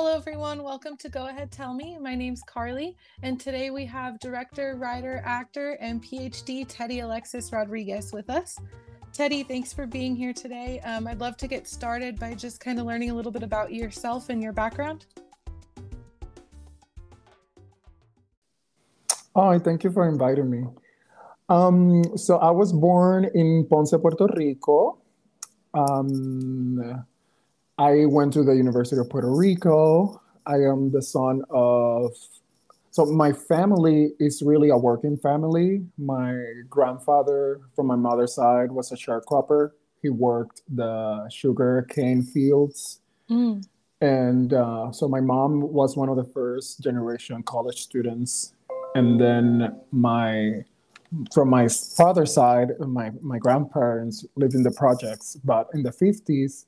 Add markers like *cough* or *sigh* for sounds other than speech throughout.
Hello, everyone. Welcome to Go Ahead Tell Me. My name's Carly, and today we have director, writer, actor, and PhD Teddy Alexis Rodriguez with us. Teddy, thanks for being here today. Um, I'd love to get started by just kind of learning a little bit about yourself and your background. Hi, thank you for inviting me. Um, so I was born in Ponce, Puerto Rico. Um, I went to the University of Puerto Rico. I am the son of, so my family is really a working family. My grandfather from my mother's side was a sharecropper. He worked the sugar cane fields. Mm. And uh, so my mom was one of the first generation college students. And then my from my father's side, my, my grandparents lived in the projects, but in the 50s,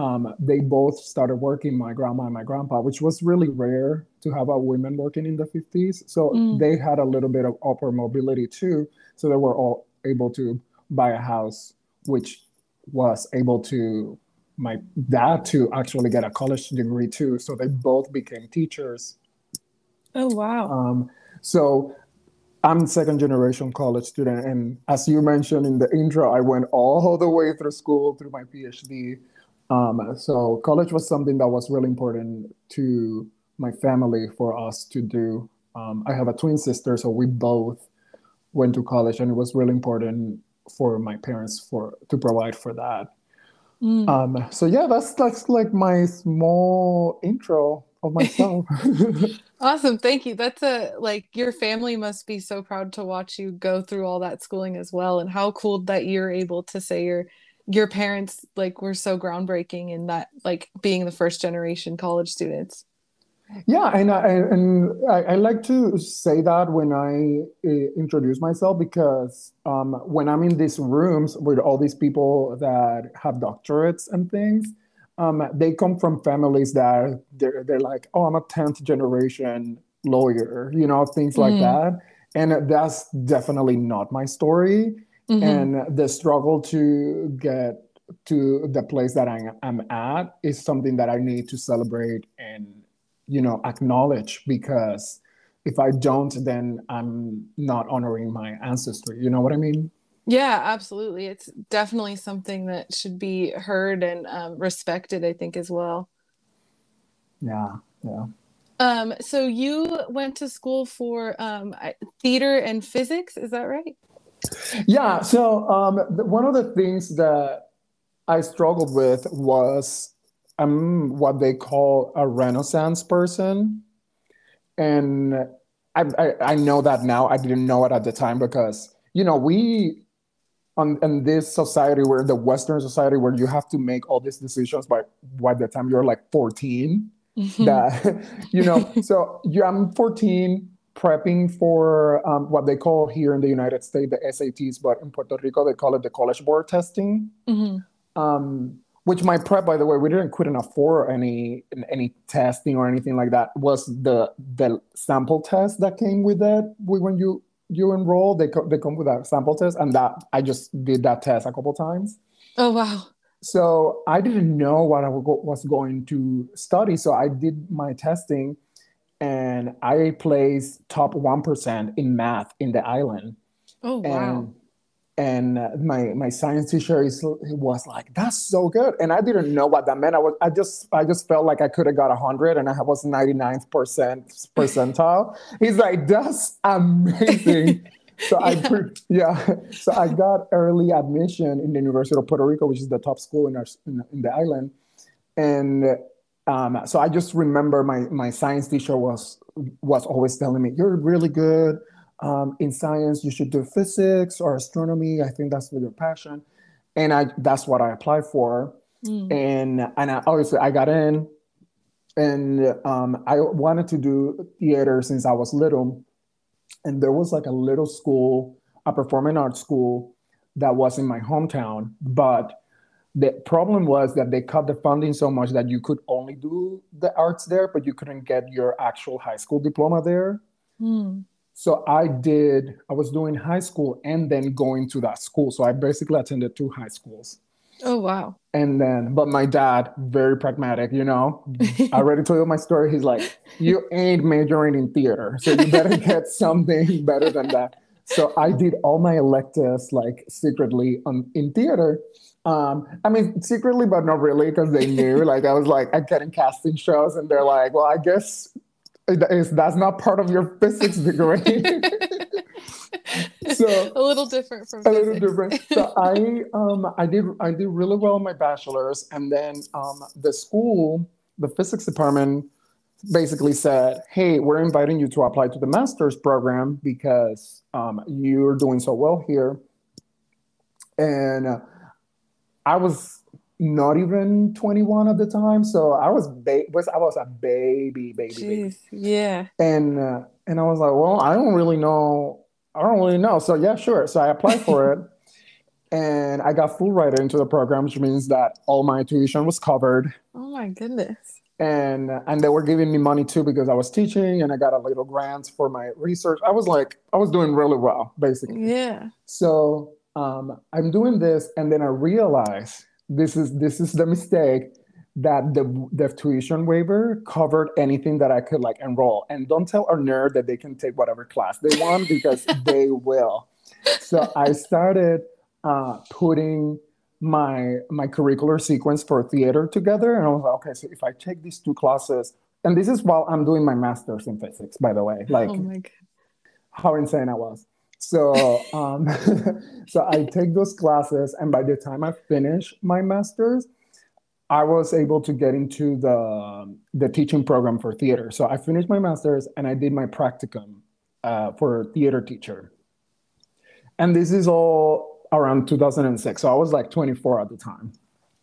um, they both started working, my grandma and my grandpa, which was really rare to have a women working in the 50s. So mm. they had a little bit of upper mobility too. So they were all able to buy a house, which was able to my dad to actually get a college degree too. So they both became teachers. Oh wow. Um, so I'm second generation college student, and as you mentioned in the intro, I went all the way through school through my PhD. Um, so college was something that was really important to my family for us to do. Um, I have a twin sister, so we both went to college, and it was really important for my parents for to provide for that. Mm. Um, so yeah, that's that's like my small intro of myself. *laughs* *laughs* awesome. Thank you. That's a like your family must be so proud to watch you go through all that schooling as well. And how cool that you're able to say your your parents like were so groundbreaking in that like being the first generation college students. Yeah, and I and I, I like to say that when I uh, introduce myself because um, when I'm in these rooms with all these people that have doctorates and things, um, they come from families that they're, they're like, oh, I'm a 10th generation lawyer, you know, things like mm. that. And that's definitely not my story. Mm-hmm. And the struggle to get to the place that I am at is something that I need to celebrate and, you know, acknowledge because if I don't, then I'm not honoring my ancestry. You know what I mean? Yeah, absolutely. It's definitely something that should be heard and um, respected, I think, as well. Yeah, yeah. Um, so you went to school for um, theater and physics, is that right? Yeah. So um, one of the things that I struggled with was I'm what they call a Renaissance person, and I, I, I know that now. I didn't know it at the time because you know we on in this society where the Western society where you have to make all these decisions by by the time you're like 14. Mm-hmm. That *laughs* you know, so yeah, I'm 14 prepping for um, what they call here in the United States the SATs, but in Puerto Rico they call it the College Board testing. Mm-hmm. Um, which my prep, by the way, we didn't couldn't afford any any testing or anything like that. Was the the sample test that came with that when you you enroll, they co- they come with a sample test, and that I just did that test a couple times. Oh wow! So I didn't know what I was going to study, so I did my testing, and I placed top one percent in math in the island. Oh wow! And and my my science teacher is, was like that's so good and i didn't know what that meant i was i just i just felt like i could have got 100 and i was 99th percent percentile *laughs* he's like that's amazing *laughs* so yeah. i yeah *laughs* so i got early admission in the university of puerto rico which is the top school in our in, in the island and um, so i just remember my my science teacher was was always telling me you're really good um, in science, you should do physics or astronomy. I think that's your passion. And I that's what I applied for. Mm. And and I, obviously I got in and um, I wanted to do theater since I was little. And there was like a little school, a performing arts school that was in my hometown. But the problem was that they cut the funding so much that you could only do the arts there, but you couldn't get your actual high school diploma there. Mm. So I did, I was doing high school and then going to that school. So I basically attended two high schools. Oh wow. And then, but my dad, very pragmatic, you know. I already told you my story. He's like, You ain't majoring in theater. So you better *laughs* get something better than that. So I did all my electives like secretly um, in theater. Um, I mean, secretly, but not really, because they knew. Like, I was like, I get in casting shows, and they're like, "Well, I guess that's not part of your physics degree." *laughs* so a little different from a little different. So I um I did I did really well in my bachelor's, and then um the school, the physics department, basically said, "Hey, we're inviting you to apply to the master's program because um, you're doing so well here." And uh, I was not even 21 at the time, so I was ba- was I was a baby, baby, Jeez, baby. Yeah. And uh, and I was like, "Well, I don't really know I don't really know. So yeah, sure. So I applied for *laughs* it. and I got full writer into the program, which means that all my tuition was covered. Oh my goodness. And and they were giving me money too because I was teaching and I got a little grants for my research. I was like, I was doing really well, basically. Yeah. So um, I'm doing this, and then I realize this is this is the mistake that the the tuition waiver covered anything that I could like enroll. And don't tell our nerd that they can take whatever class they want because *laughs* they will. So I started uh, putting my my curricular sequence for theater together, and I was like, okay, so if I take these two classes, and this is while I'm doing my master's in physics, by the way, like oh how insane I was. So um, *laughs* so I take those classes, and by the time I finish my master's, I was able to get into the the teaching program for theater. So I finished my master's and I did my practicum uh, for theater teacher. And this is all around 2006. So I was like 24 at the time.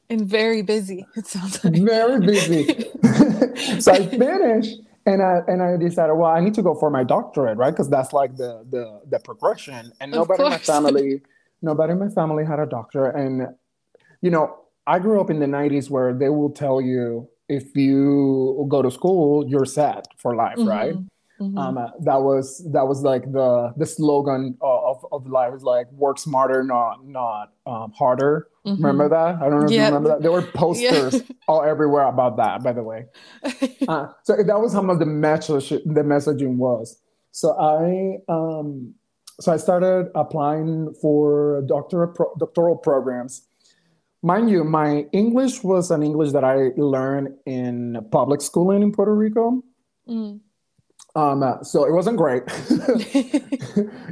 And very busy. It sounds like very busy. *laughs* *laughs* so I finished and I and I decided, well, I need to go for my doctorate, right? Because that's like the the the progression. And nobody in my *laughs* family, nobody in my family had a doctor. And you know, I grew up in the 90s where they will tell you if you go to school, you're set for life, mm-hmm. right? Mm-hmm. Um, uh, that was that was like the the slogan of, of life is like work smarter, not not um, harder. Mm-hmm. Remember that? I don't know if you remember that. There were *laughs* posters yeah. all everywhere about that. By the way, *laughs* uh, so that was how much the message the messaging was. So I um, so I started applying for doctoral pro- doctoral programs mind you, my English was an English that I learned in public schooling in Puerto Rico. Mm. Um, uh, so it wasn't great. *laughs* *laughs*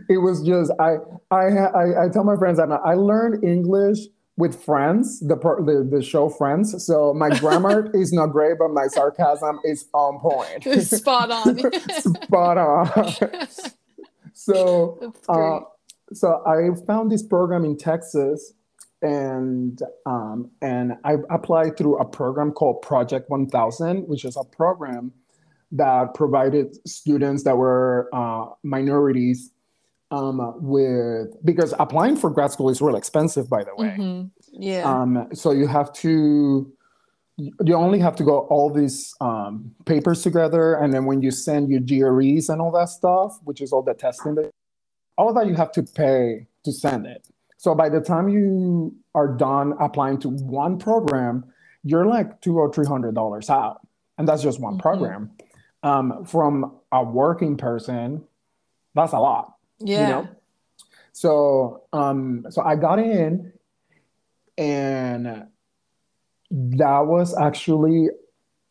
it was just I, I I I tell my friends that I learned English with Friends, the the, the show Friends. So my grammar *laughs* is not great, but my sarcasm is on point. Spot on. Spot on. so uh, so I found this program in Texas and um, and I applied through a program called Project 1000, which is a program that provided students that were uh, minorities um, with because applying for grad school is really expensive, by the way. Mm-hmm. Yeah. Um, so you have to you only have to go all these um, papers together, and then when you send your GREs and all that stuff, which is all the testing, that, all of that you have to pay to send it. So by the time you are done applying to one program, you're like two or three hundred dollars out, and that's just one mm-hmm. program. Um, from a working person, that's a lot. Yeah. You know? So um, so I got in, and that was actually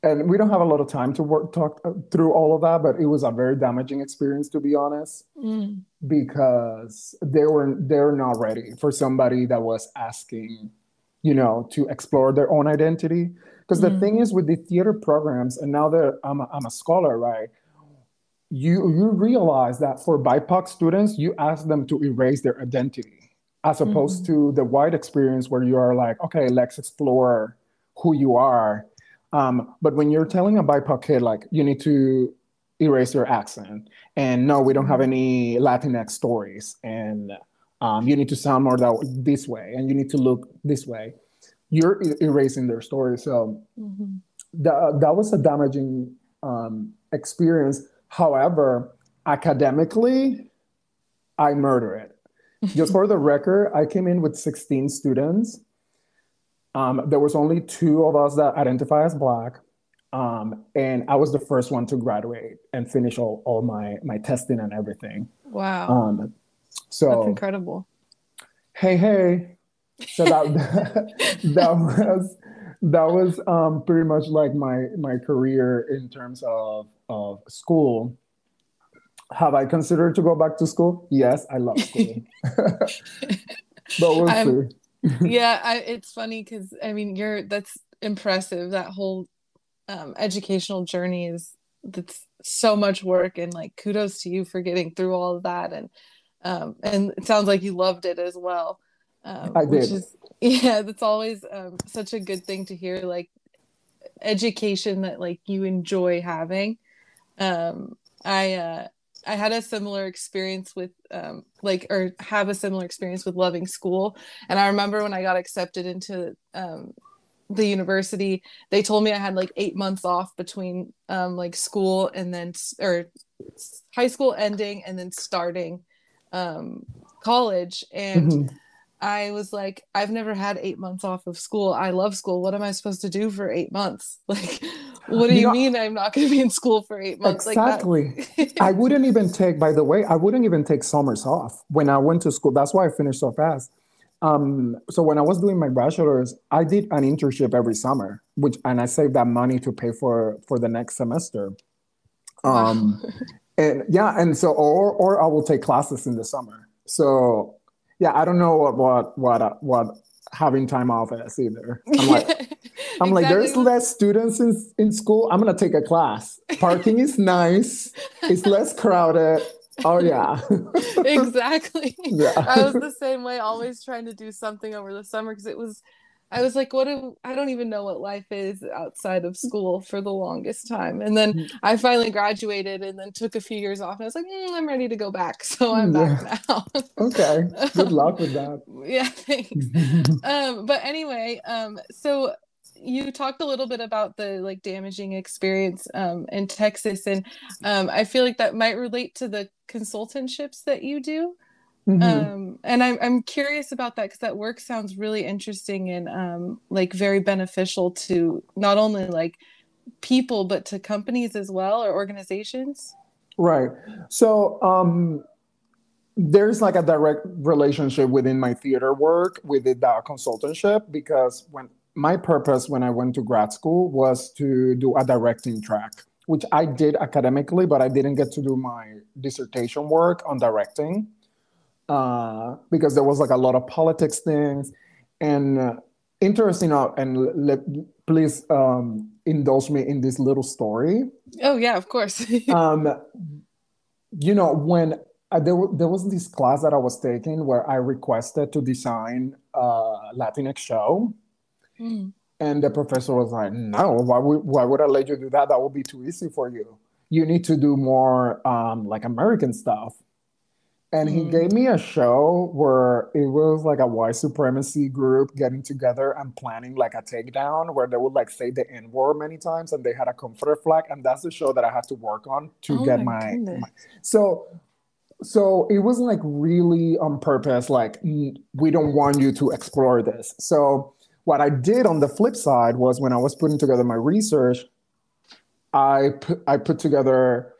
and we don't have a lot of time to work talk through all of that but it was a very damaging experience to be honest mm. because they were they're not ready for somebody that was asking you know to explore their own identity because mm. the thing is with the theater programs and now that I'm a, I'm a scholar right you you realize that for bipoc students you ask them to erase their identity as opposed mm. to the white experience where you are like okay let's explore who you are um, but when you're telling a BIPOC kid, like, you need to erase your accent, and no, we don't have any Latinx stories, and um, you need to sound more that this way, and you need to look this way, you're erasing their story. So mm-hmm. that, that was a damaging um, experience. However, academically, I murder it. *laughs* Just for the record, I came in with 16 students Um, there was only two of us that identify as Black. Um, and I was the first one to graduate and finish all, all my, my testing and everything. Wow. Um, so That's incredible. hey, hey. So that, *laughs* that was, that was um, pretty much like my, my career in terms of, of school. Have I considered to go back to school? Yes, I love school. *laughs* *laughs* but we'll I'm- see. yeah, I, it's funny because I mean, you're that's impressive. That whole um, educational journey is that's so much work, and like kudos to you for getting through all of that. And um, and it sounds like you loved it as well. Um, I Which did. is *laughs* yeah, that's always um, such a good thing to hear. Like education that like you enjoy having. Um, I uh, I had a similar experience with um, like or have a similar experience with loving school. And I remember when I got accepted into um, the university, they told me I had like eight months off between um, like school and then or high school ending and then starting um, college. And Mhm. I was like, I've never had eight months off of school. I love school. What am I supposed to do for eight months? *laughs* Like, what do You you, know- mean I'm not going to be in school for eight months? Exactly. Like. *laughs* I wouldn't even take, by the way, I wouldn't even take summers off when I went to school. That's why I finished so fast. Um, so when I was doing my bachelor's, I did an internship every summer, which and I saved that money to pay for for the next semester. Um, *laughs* and yeah, and so or or I will take classes in the summer. So yeah, I don't know what what what uh, what having time off is either. I'm like, *laughs* I'm like, there's less students in, in school. I'm gonna take a class. Parking is nice. It's less crowded. Oh yeah, *laughs* exactly. *laughs* yeah. I was the same way, always trying to do something over the summer because it was, I was like, what do I don't even know what life is outside of school for the longest time. And then Mm. I finally graduated and then took a few years off. And I was like, "Mm, I'm ready to go back. *laughs* So I'm back now. okay. Good *laughs* luck with that. yeah, thanks. *laughs* um but anyway um so you talked a little bit about the like damaging experience um in texas and um i feel like that might relate to the consultantships that you do Mhm. um and i'm, I'm curious about that because that work sounds really interesting and um like very beneficial to not only like people but to companies as well or organizations Right. So um, there's like a direct relationship within my theater work with the that consultantship because when my purpose when I went to grad school was to do a directing track, which I did academically, but I didn't get to do my dissertation work on directing uh, because there was like a lot of politics things and uh, interesting. Uh, and le- please um, indulge me in this little story oh yeah of course *laughs* um, you know, when uh, there, wa- there was this class that I was taking where I requested to design a Latinx show, Mm. and the professor was like, "No, why would why would I let you do that? That would be too easy for you. You need to do more um, like American stuff." And he Mm. gave me a show where it was like a white supremacy group getting together and planning like a takedown where they would like say the N word many times and they had a Confederate flag. And that's the show that I had to work on to Oh get my my, so so it wasn't like really on purpose, like "Mm, we don't want you to explore this. So what I did on the flip side was when I was putting together my research, I put I put together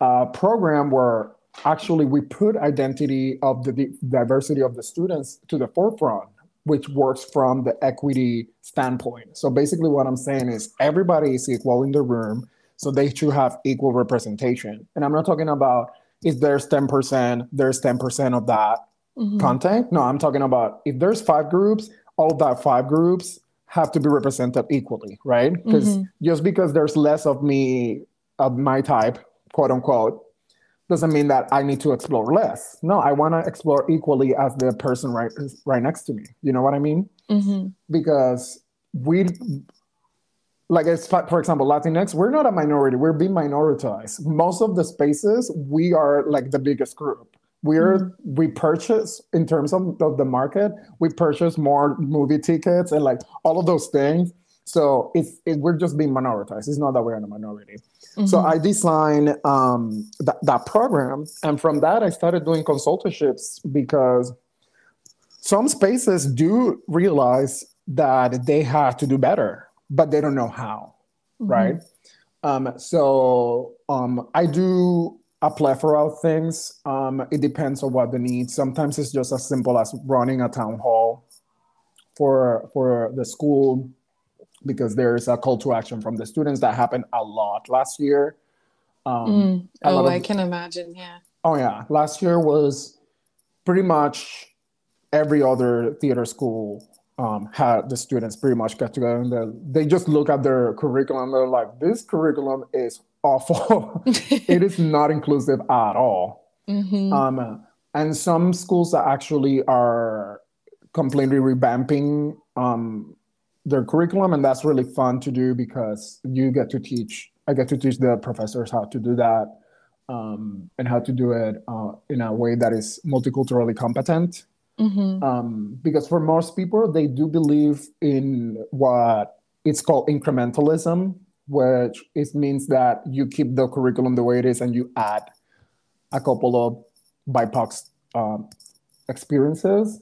a program where actually we put identity of the diversity of the students to the forefront which works from the equity standpoint so basically what i'm saying is everybody is equal in the room so they should have equal representation and i'm not talking about if there's 10% there's 10% of that Mhm. content no i'm talking about if there's five groups all of that five groups have to be represented equally right because Mhm. just because there's less of me of my type quote unquote doesn't mean that i need to explore less. No i want to explore equally as the person right right next to me. You know what i mean? Mhm. because we like it's for example latinx we're not a minority. We're being minoritized most of the spaces we are like the biggest group. We're we purchase in terms of, of the market we purchase more movie tickets and like all of those things so it's it, we're just being minoritized it's not that we're in a minority so Mhm. I designed um, that, that program. And from that, I started doing consultantships because some spaces do realize that they have to do better, but they don't know how, mm-hmm. right? Um, so um, I do a plethora of things. Um, it depends on what the needs. Sometimes it's just as simple as running a town hall for for the school because there's a call to action from the students that happened a lot last year. Um, mm. Oh, I can imagine. Yeah. Oh yeah, last year was pretty much every other theater school um, had the students pretty much get together and they just look at their curriculum. They're like, this curriculum is awful. *laughs* it is not inclusive at all. Mm-hmm. Um, and some schools that actually are completely revamping um, their curriculum, and that's really fun to do because you get to teach. I get to teach the professors how to do that um, and how to do it uh, in a way that is multiculturally competent. Mm-hmm. Um, because for most people, they do believe in what it's called incrementalism, which it means that you keep the curriculum the way it is and you add a couple of BIPOC um, experiences.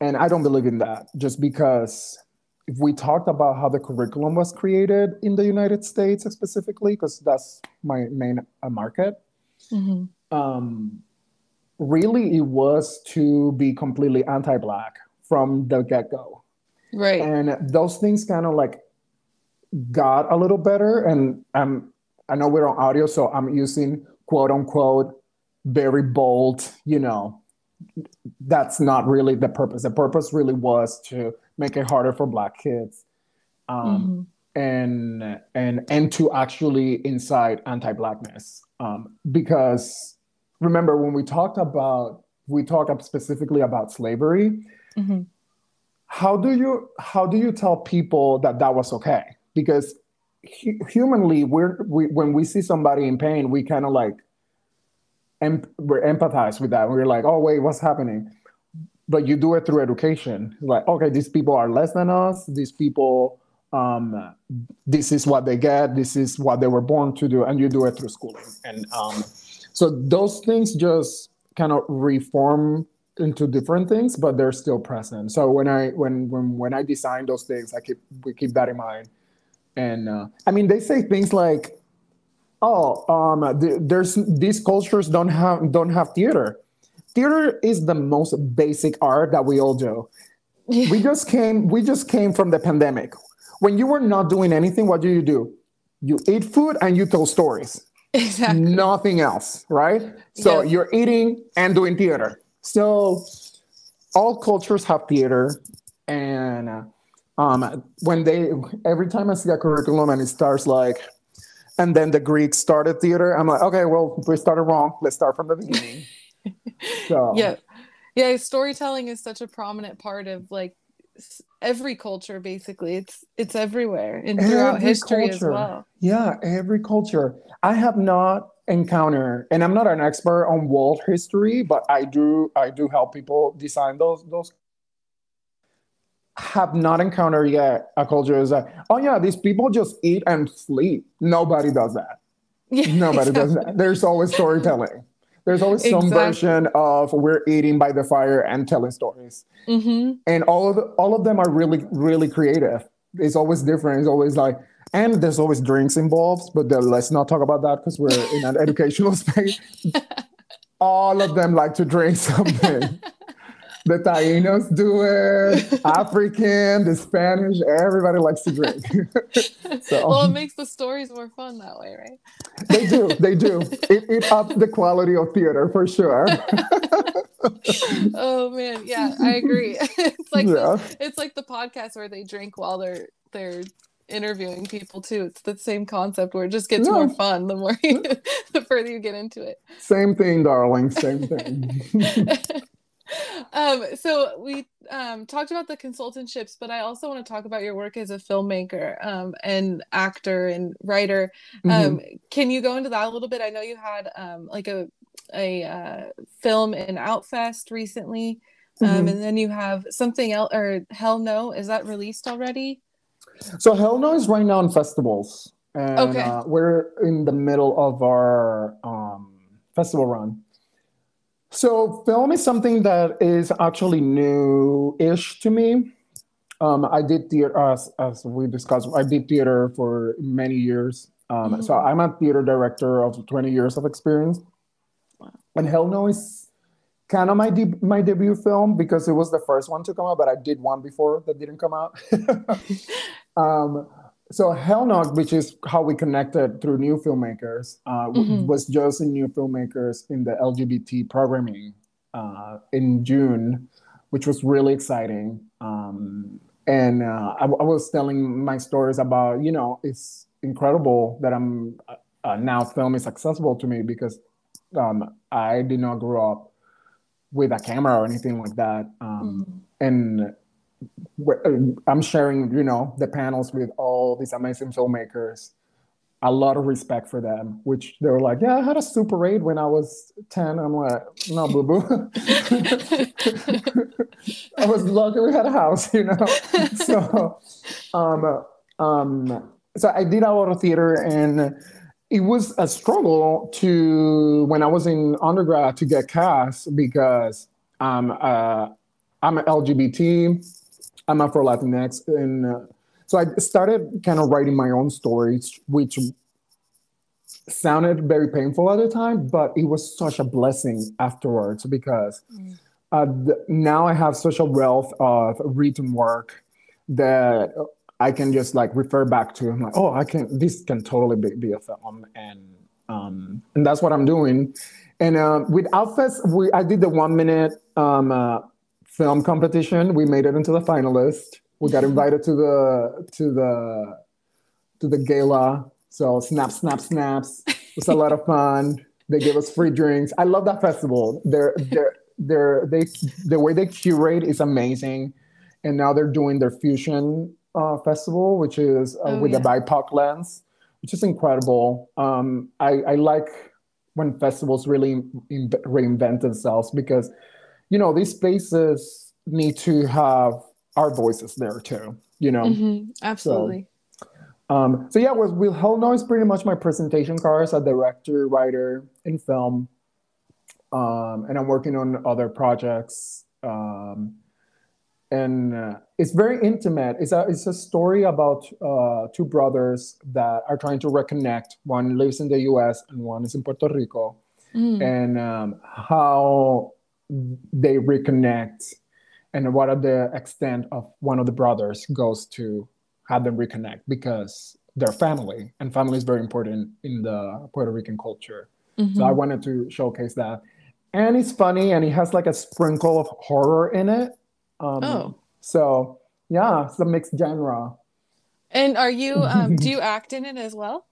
And I don't believe in that just because if we talked about how the curriculum was created in the United States specifically, because that's my main uh, market, mm-hmm. um, really it was to be completely anti-black from the get-go. Right. And those things kind of like got a little better. And um, I know we're on audio, so I'm using quote unquote very bold, you know, that's not really the purpose. The purpose really was to make it harder for Black kids, um, mm-hmm. and and and to actually incite anti-blackness. Um, because remember when we talked about we talked specifically about slavery. Mm-hmm. How do you how do you tell people that that was okay? Because hu- humanly, we're we, when we see somebody in pain, we kind of like em- we're empathize with that. We're like, oh wait, what's happening? But you do it through education. Like, okay, these people are less than us. These people, um, this is what they get. This is what they were born to do, and you do it through schooling. And um, so those things just kind of reform into different things, but they're still present. So when I when when when I design those things, I keep we keep that in mind. And uh, I mean, they say things like oh, um, there's these cultures don't have don't have theater. Theater is the most basic art that we all do. Yeah. We just came we just came from the pandemic. When you were not doing anything, what do you do? You eat food and you tell stories. Exactly. Nothing else, right? So yeah. you're eating and doing theater. So all cultures have theater, and uh, um, when they every time I see a curriculum and it starts like and then the Greeks started theater. I'm like, okay, well, we started wrong. Let's start from the beginning. *laughs* so yeah, yeah. Storytelling is such a prominent part of like every culture. Basically, it's it's everywhere and throughout every history culture. as well. Yeah, every culture. I have not encountered, and I'm not an expert on world history, but I do I do help people design those those have not encountered yet a culture is like, oh yeah, these people just eat and sleep. Nobody does that. *laughs* Yeah, Nobody exactly. does that. There's always storytelling. There's always some version of we're eating by the fire and telling stories. Mm-hmm. And all of all of them are really really creative. It's always different. It's always like, and there's always drinks involved. But the, let's not talk about that because we're in an educational *laughs* space. *laughs* all of them like to drink something *laughs* the Tainos do it, *laughs* African, the Spanish, everybody likes to drink. *laughs* so, well, it makes the stories more fun that way, right? They do, they do. It, it ups the quality of theater for sure. *laughs* oh man, yeah, I agree. It's like yeah. the, it's like the podcast where they drink while they're they're interviewing people too. It's the same concept where it just gets yeah. more fun the more you, the further you get into it. Same thing, darling. Same thing *laughs* um, so we um, talked about the consultantships, but I also want to talk about your work as a filmmaker um, and actor and writer. Um, mm-hmm. Can you go into that a little bit? I know you had um, like a a uh, film in Outfest recently, um, mm-hmm. and then you have something else or Hell No. Is that released already? So Hell No is right now in festivals, and okay. uh, we're in the middle of our festival run. So, film is something that is actually new ish to me. Um, I did theater as as we discussed. I did theater for many years. Um, mm-hmm. So I'm a theater director of 20 years of experience. Wow. And Hell No is kind of my de- my debut film because it was the first one to come out, but I did one before that didn't come out. *laughs* um, so Hell No, which is how we connected through new filmmakers, uh, mm-hmm. was just new filmmakers in the LGBT programming uh, in June, which was really exciting. Um, and uh, I, I, was telling my stories about, you know, it's incredible that I'm uh, now film is accessible to me because um, I did not grow up with a camera or anything like that. Um, mm-hmm. And I'm sharing, you know, the panels with all these amazing filmmakers. A lot of respect for them, which they were like, "Yeah, I had a Super 8 when I was 10." I'm like, "No, boo boo." *laughs* I was lucky we had a house, you know. *laughs* so, um, um, so I did a lot of theater, and it was a struggle to when I was in undergrad to get cast because um, uh, I'm an LGBT I'm Afro Latinx, and uh, so I started kind of writing my own stories, which sounded very painful at the time, but it was such a blessing afterwards because uh, th- now I have such a wealth of written work that I can just like refer back to. I'm like, oh, I can. This can totally be, be a film, and um, and that's what I'm doing. And uh, with Outfest, we I did the one minute um, uh, film competition. We made it into the finalist. We got invited to the to the to the gala. So snap, snap, snaps. It was a lot of fun. They gave us free drinks. I love that festival. They're they're they're they the way they curate is amazing. And now they're doing their fusion uh, festival, which is uh, oh, with yeah. the BIPOC lens, which is incredible. Um, I, I like when festivals really in, reinvent themselves because you know, these spaces need to have our voices there too, you know? Mm-hmm. Absolutely. So, um, so yeah, with will Hell No is pretty much my presentation card as a director, writer in film. Um, and I'm working on other projects. Um, and uh, it's very intimate. It's a, it's a story about uh, two brothers that are trying to reconnect. One lives in the US and one is in Puerto Rico. Mm. And um, how they reconnect and what are the extent of one of the brothers goes to have them reconnect because they're family and family is very important in the puerto rican culture mm-hmm. so i mm-hmm. wanted to showcase that and it's funny and it has like a sprinkle of horror in it um, oh. so yeah it's a mixed genre and are you um, do you *laughs* act in it as well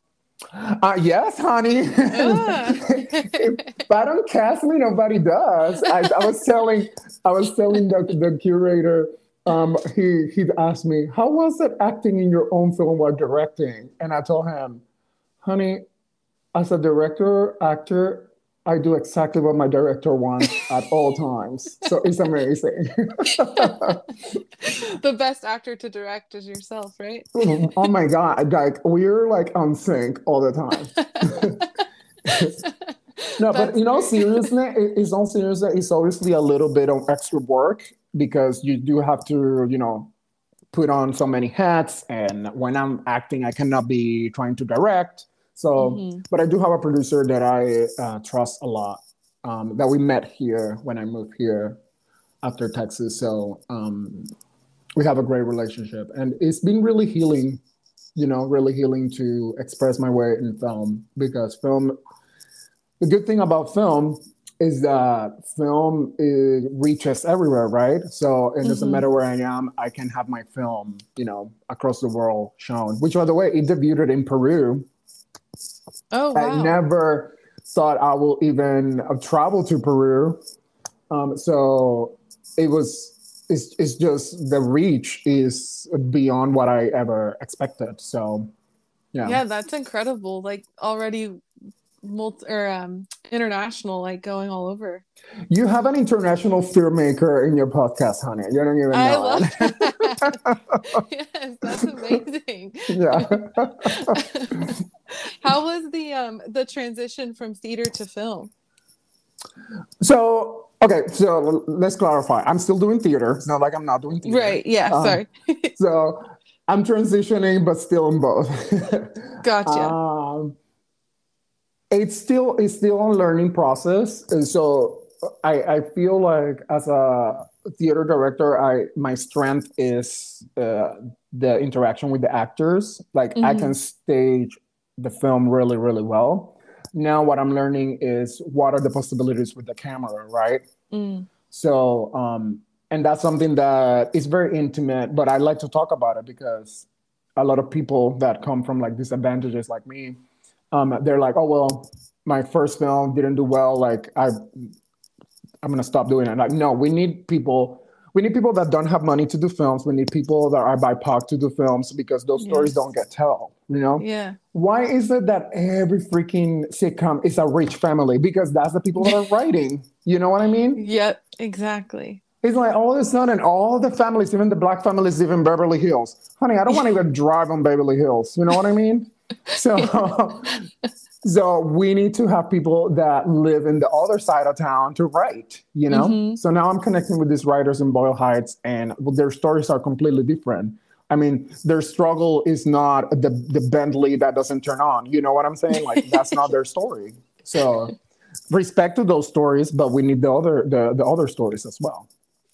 uh, yes, honey. Ah. *laughs* if I don't cast me, nobody does. I, I was telling, I was telling the, the curator. Um, he he asked me, "How was it acting in your own film while directing?" And I told him, "Honey, as a director, actor, I do exactly what my director wants at all times. So it's amazing. *laughs* the best actor to direct is yourself, right? Mm-hmm. oh my god, like we're like on sync all the time. *laughs* no, That's but in all seriousness, it's all seriousness, it's obviously a little bit of extra work because you do have to, you know, put on so many hats. And when I'm acting, I cannot be trying to direct so, mm-hmm. but I do have a producer that I uh, trust a lot um, that we met here when I moved here after Texas. So um, we have a great relationship, and it's been really healing. You know, really healing to express my way in film because film. The good thing about film is that film it reaches everywhere, right? So it doesn't mm-hmm. matter where I am, I can have my film, you know, across the world shown. Which, by the way, it debuted in Peru Oh, wow. I never thought I will even travel to Peru. Um, so it was, it's, it's just the reach is beyond what I ever expected. So, yeah. Yeah, that's incredible. Like already multi or um international like going all over you have an international filmmaker in your podcast honey you don't even know I love. Yes that's amazing yeah *laughs* how was the um the transition from theater to film so Okay, so let's clarify. I'm still doing theater. It's not like I'm not doing theater. Right. Yeah. Um, sorry. *laughs* so I'm transitioning, but still in both. *laughs* gotcha. Um, it's still it's still a learning process, and so I I feel like as a theater director, I my strength is uh, the interaction with the actors. Like mm-hmm. I can stage the film really really well. Now what I'm learning is what are the possibilities with the camera, right? Mm. So um, and that's something that is very intimate, but I like to talk about it because a lot of people that come from like disadvantages like me, um, they're like, oh well, my first film didn't do well. Like I I'm gonna stop doing it. Like, no, we need people. We need people that don't have money to do films. We need people that are BIPOC to do films because those yes. stories don't get told. You know? Yeah. Why is it that every freaking sitcom is a rich family? Because that's the people that are *laughs* writing. You know what I mean? Yep, exactly. It's like all of a sudden, all the families, even the black families, live in Beverly Hills. Honey, I don't want to *laughs* even drive on Beverly Hills. You know what I mean? *laughs* So, So we need to have people that live in the other side of town to write, you know? Mm-hmm. So now I'm connecting with these writers in Boyle Heights and their stories are completely different. I mean, their struggle is not the, the Bentley that doesn't turn on. You know what I'm saying? Like that's not their story. So respect to those stories, but we need the other the, the other stories as well.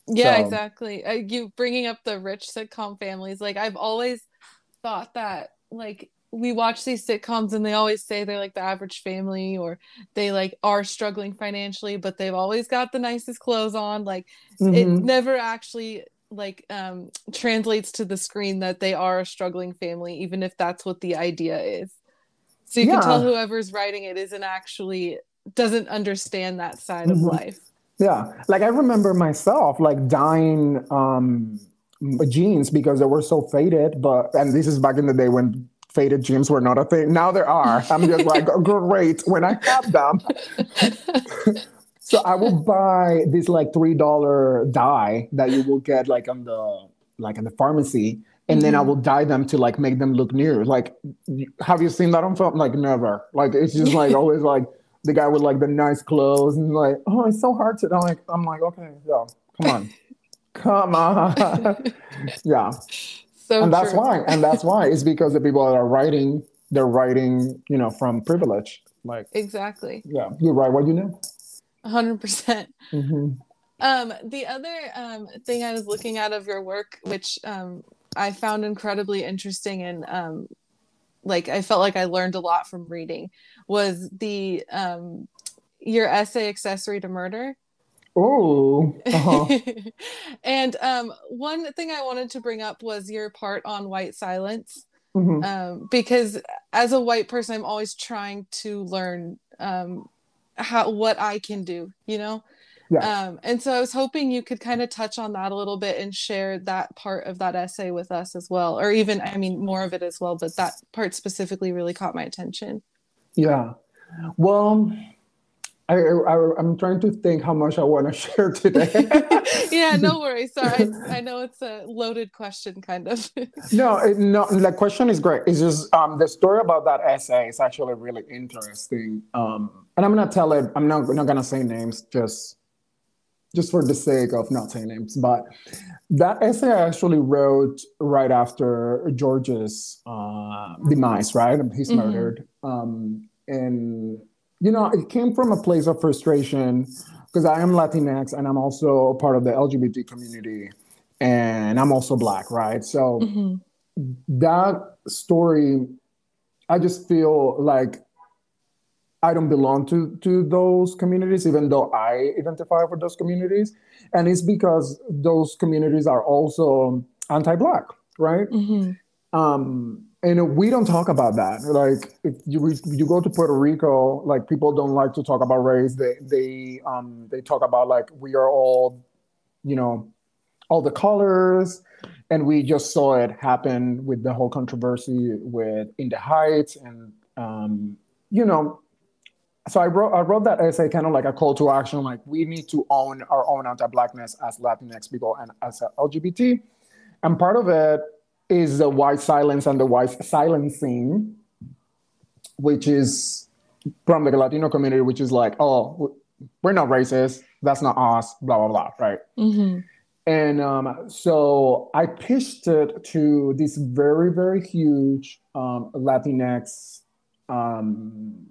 Yeah, so, exactly. Uh, you bringing up the rich sitcom families, like I've always thought that like we watch these sitcoms and they always say they're like the average family or they like are struggling financially but they've always got the nicest clothes on like mm-hmm. it never actually like um translates to the screen that they are a struggling family even if that's what the idea is so you yeah. can tell whoever's writing it isn't actually doesn't understand that side mm-hmm. of life yeah like i remember myself like dying um jeans because they were so faded but and this is back in the day when faded jeans were not a thing. Now there are. I'm just like, *laughs* great when I have them. *laughs* so I will buy this like three dollar dye that you will get like on the like in the pharmacy, and mm-hmm. then I mm-hmm. will dye them to like make them look new. Like, have you seen that on film? Like never. Like it's just like *laughs* always like the guy with like the nice clothes and like, oh, it's so hard to. I'm like, I'm like, okay, yeah, come on, come on, yeah. So and that's true. why, and that's why it's because the people that are writing, they're writing, you know, from privilege. Like exactly. Yeah, you write what you know. hundred percent. Mm-hmm. Um, the other um, thing I was looking at of your work, which um, I found incredibly interesting and um, like I felt like I learned a lot from reading, was the um, your essay "Accessory to Murder." Oh. *laughs* Uh-huh. and um, one thing I wanted to bring up was your part on white silence. Mm-hmm. Um, because as a white person, I'm always trying to learn um, how what I can do, you know. Yeah. Um, and so I was hoping you could kind of touch on that a little bit and share that part of that essay with us as well, or even, I mean, more of it as well. But that part specifically really caught my attention. Yeah. Well, I, I, am trying to think how much I want to *laughs* share today. *laughs* yeah, no *laughs* worries. Sorry, I, I, know it's a loaded question, kind of. no, it, no, the question is great. It's just um, the story about that essay is actually really interesting. Um, and I'm gonna tell it. I'm not not gonna say names, just just for the sake of not saying names. But that essay I actually wrote right after George's uh, demise. Right, he's mm-hmm. murdered. Um, and you know, it came from a place of frustration because I am Latinx and I'm also a part of the LGBT community and I'm also black, right? So mm-hmm. that story, I just feel like I don't belong to to those communities, even though I identify with those communities, and it's because those communities are also anti-black, right? Mm-hmm. Um, and we don't talk about that. Like if you you go to Puerto Rico, like people don't like to talk about race. They they um they talk about like we are all, you know, all the colors, and we just saw it happen with the whole controversy with In the Heights, and um, you know, so I wrote I wrote that essay kind of like a call to action. Like we need to own our own anti-blackness as Latinx people and as LGBT, and part of it is the white silence and the white silencing, which is from the Latino community, which is like, oh, we're not racist. That's not us. Blah blah blah. Right. Mm-hmm. And um, so I pitched it to these very very huge um, Latinx um,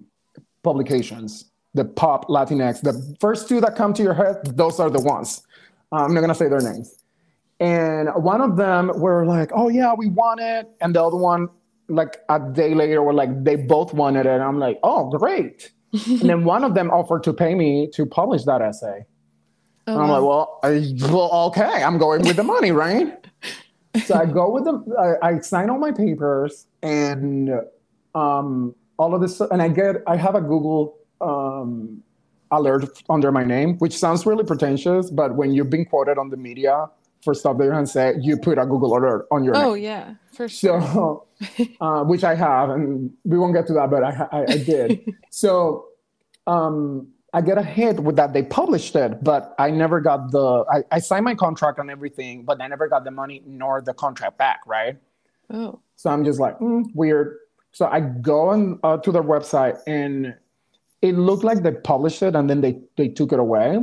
publications. The pop Latinx. The first two that come to your head, those are the ones. I'm not gonna say their names. And one of them were like, "Oh yeah, we want it," and the other one, like a day later, were like, "They both wanted it." And I'm like, "Oh, great!" and then one of them offered to pay me to publish that essay. Oh, and I'm like, "Well, I, well, okay, I'm going with the money, right?" so I go with them. I, I sign all my papers, and um, all of this, and I get, I have a Google um, alert under my name, which sounds really pretentious, but when you've been quoted on the media for stuff that can say, you put a Google alert on your oh, name. yeah, for sure. So, *laughs* uh, which I have, and we won't get to that, but I, I, I did. *laughs* so, um, I get a hit with that. They published it, but I never got the. I, I signed my contract and everything, but I never got the money nor the contract back. Right. Oh. So I'm just like mm, weird. So I go on uh, to their website and it looked like they published it and then they they took it away.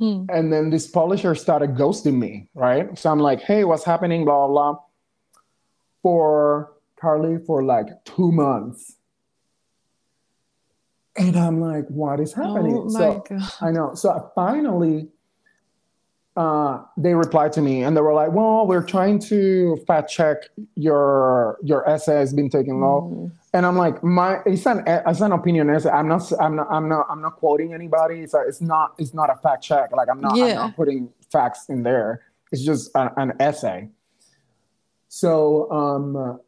Hmm. And then this publisher started ghosting me, right? So I'm like, hey, what's happening? Blah, blah, blah. For Carly, for like two months. And I'm like, what is happening? Oh so God. I know. So I finally uh, they replied to me and they were like, "Well, we're trying to fact check your your essay has been taken off." Mm. And I'm like, "My it's an it's an opinion essay. I'm not I'm not I'm not I'm not quoting anybody. It's a, it's not it's not a fact check. Like I'm not yeah. I'm not putting facts in there. It's just a, an essay." So um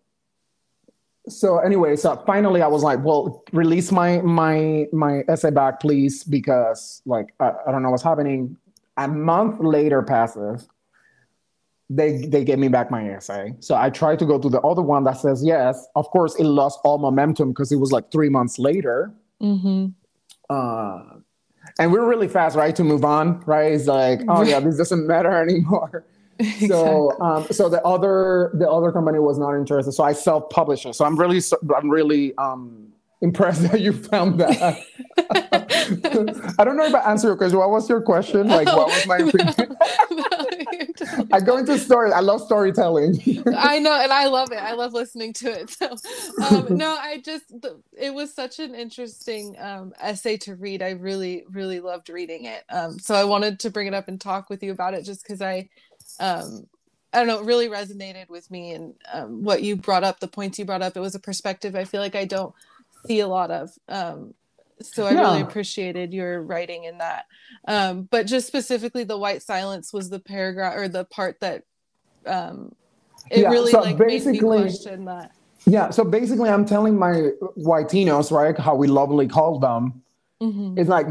so anyway, so finally I was like, well, release my my my essay back, please, because like I, I don't know what's happening a month later passes they they gave me back my essay so i tried to go to the other one that says yes. Of course it lost all momentum because it was like three months later. Mm-hmm. uh, and we're really fast right to move on right? It's like oh yeah this doesn't matter *laughs* anymore. Exactly. so um, so the other the other company was not interested. So i self-published it. So i'm really i'm really um, impressed that you found that. I don't know if I answered your question. What was your question? Like, what was my *laughs* opinion? I go into stories. I love storytelling. I know, and I love it. I love listening to it. So, um, no, I just it was such an interesting um, essay to read. I really, really loved reading it. Um, so I wanted to bring it up and talk with you about it, just because I, um, I don't know, it really resonated with me and um, what you brought up, the points you brought up. It was a perspective I feel like I don't see a lot of. Um, so I yeah. really appreciated your writing in that. Um, but just specifically, the white silence was the paragraph or the part that um, it yeah, really so like basically, made me question that. Yeah, so basically, I'm telling my whiteinos, right, how we lovingly call them. Mm-hmm. It's like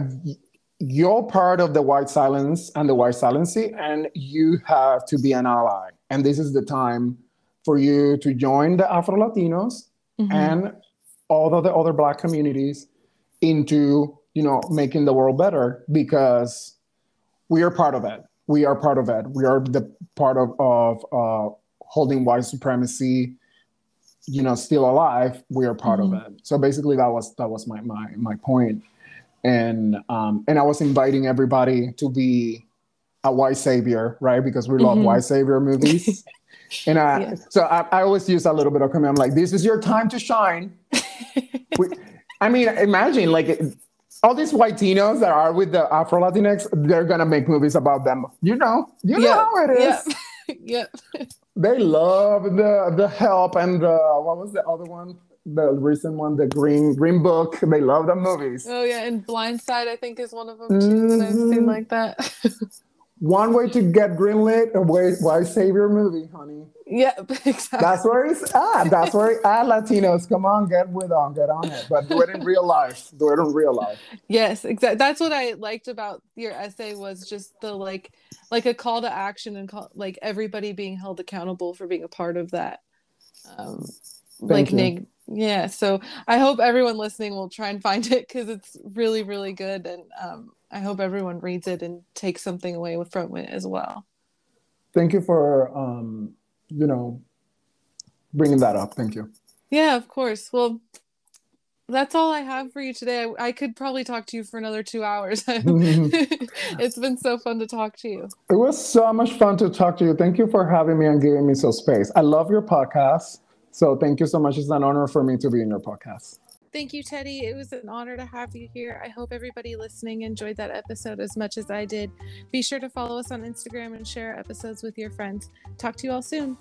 you're part of the white silence and the white silency, and you have to be an ally. And this is the time for you to join the Afro Latinos mm-hmm. and all of the other black communities into you know making the world better because we are part of it. We are part of it. We are the part of, of uh, holding white supremacy you know still alive. We are part mm-hmm. of it. So basically that was that was my my my point. And um and i was inviting everybody to be a white savior right? Because we love mm-hmm. white savior movies. *laughs* And I, yeah. so I, I always use a little bit of comment i'm like this is your time to shine *laughs* I mean, imagine like all these whiteinos that are with the Afro Latinx, they're gonna make movies about them. You know, you know how it is. Yep. *laughs* They love the the help and the what was the other one? The recent one, the Green Green Book. They love the movies. Oh yeah, and Blindside, I think, is one of them too mm-hmm. that I've seen mm-hmm. like that. *laughs* one way to get greenlit, a way white savior movie, honey. Yeah, *laughs* exactly. That's where it's at. That's where it's at. Latinos, come on, get with on, get on it. But do it in real life. Do it in real life. Yes, exactly. That's what I liked about your essay was just the like, like a call to action and call, like everybody being held accountable for being a part of that. Um, like Nig. Yeah. So I hope everyone listening will try and find *laughs* it because it's really, really good, and um, I hope everyone reads it and takes something away with from it as well. Thank you for um you know, bringing that up. Thank you. Yeah, of course. Well, that's all I have for you today. I, I, could probably talk to you for another two hours. *laughs* *laughs* it's been so fun to talk to you. It was so much fun to talk to you. Thank you for having me and giving me some space. I love your podcast. So thank you so much. It's an honor for me to be in your podcast. Thank you, Teddy. It was an honor to have you here. I hope everybody listening enjoyed that episode as much as I did. Be sure to follow us on Instagram and share episodes with your friends. Talk to you all soon.